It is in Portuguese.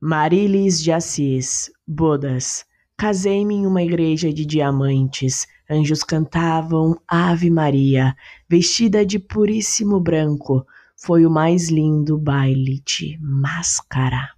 Marilis de Assis, bodas. Casei-me em uma igreja de diamantes. Anjos cantavam Ave Maria, vestida de puríssimo branco. Foi o mais lindo baile de máscara.